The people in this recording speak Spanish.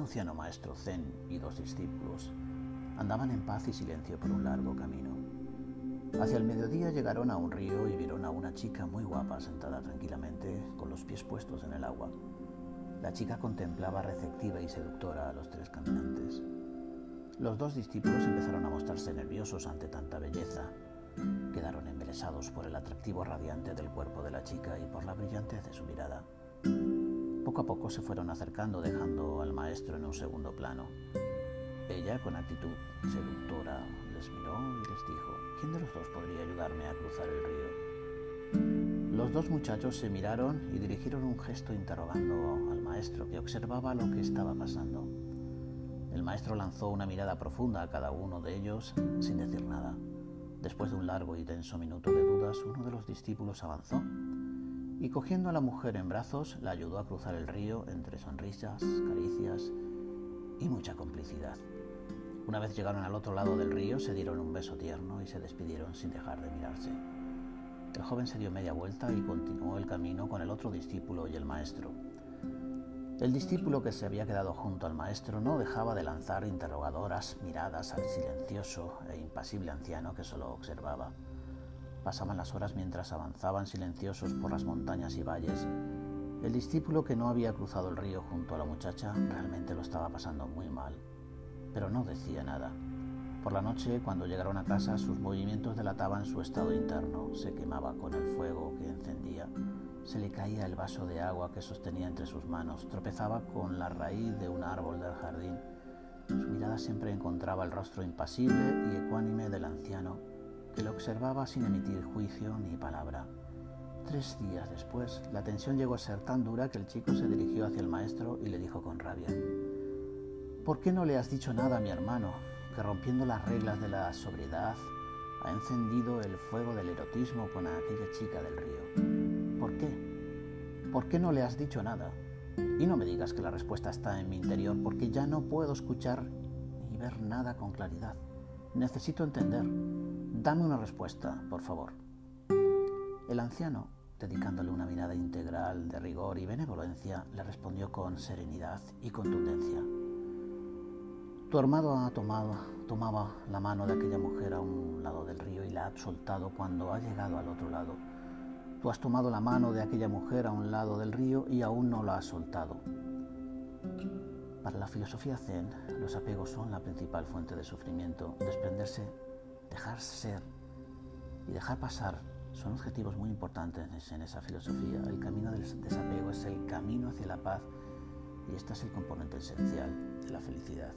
anciano maestro Zen y dos discípulos andaban en paz y silencio por un largo camino. Hacia el mediodía llegaron a un río y vieron a una chica muy guapa sentada tranquilamente con los pies puestos en el agua. La chica contemplaba receptiva y seductora a los tres caminantes. Los dos discípulos empezaron a mostrarse nerviosos ante tanta belleza. Quedaron embelesados por el atractivo radiante del cuerpo de la chica y por la brillantez de su mirada. Poco a poco se fueron acercando dejando al maestro en un segundo plano. Ella, con actitud seductora, les miró y les dijo, ¿quién de los dos podría ayudarme a cruzar el río? Los dos muchachos se miraron y dirigieron un gesto interrogando al maestro, que observaba lo que estaba pasando. El maestro lanzó una mirada profunda a cada uno de ellos sin decir nada. Después de un largo y tenso minuto de dudas, uno de los discípulos avanzó y cogiendo a la mujer en brazos la ayudó a cruzar el río entre sonrisas, caricias y mucha complicidad. Una vez llegaron al otro lado del río, se dieron un beso tierno y se despidieron sin dejar de mirarse. El joven se dio media vuelta y continuó el camino con el otro discípulo y el maestro. El discípulo que se había quedado junto al maestro no dejaba de lanzar interrogadoras miradas al silencioso e impasible anciano que solo observaba. Pasaban las horas mientras avanzaban silenciosos por las montañas y valles. El discípulo que no había cruzado el río junto a la muchacha realmente lo estaba pasando muy mal, pero no decía nada. Por la noche, cuando llegaron a casa, sus movimientos delataban su estado interno. Se quemaba con el fuego que encendía. Se le caía el vaso de agua que sostenía entre sus manos. Tropezaba con la raíz de un árbol del jardín. Su mirada siempre encontraba el rostro impasible y ecuánime del anciano que lo observaba sin emitir juicio ni palabra. Tres días después, la tensión llegó a ser tan dura que el chico se dirigió hacia el maestro y le dijo con rabia, ¿por qué no le has dicho nada a mi hermano, que rompiendo las reglas de la sobriedad, ha encendido el fuego del erotismo con aquella chica del río? ¿Por qué? ¿Por qué no le has dicho nada? Y no me digas que la respuesta está en mi interior, porque ya no puedo escuchar ni ver nada con claridad. Necesito entender. Dame una respuesta, por favor. El anciano, dedicándole una mirada integral de rigor y benevolencia, le respondió con serenidad y contundencia. Tu armado ha tomado, tomaba la mano de aquella mujer a un lado del río y la ha soltado cuando ha llegado al otro lado. Tú has tomado la mano de aquella mujer a un lado del río y aún no la has soltado. Para la filosofía zen, los apegos son la principal fuente de sufrimiento. Desprenderse, dejar ser y dejar pasar son objetivos muy importantes en esa filosofía. El camino del desapego es el camino hacia la paz y este es el componente esencial de la felicidad.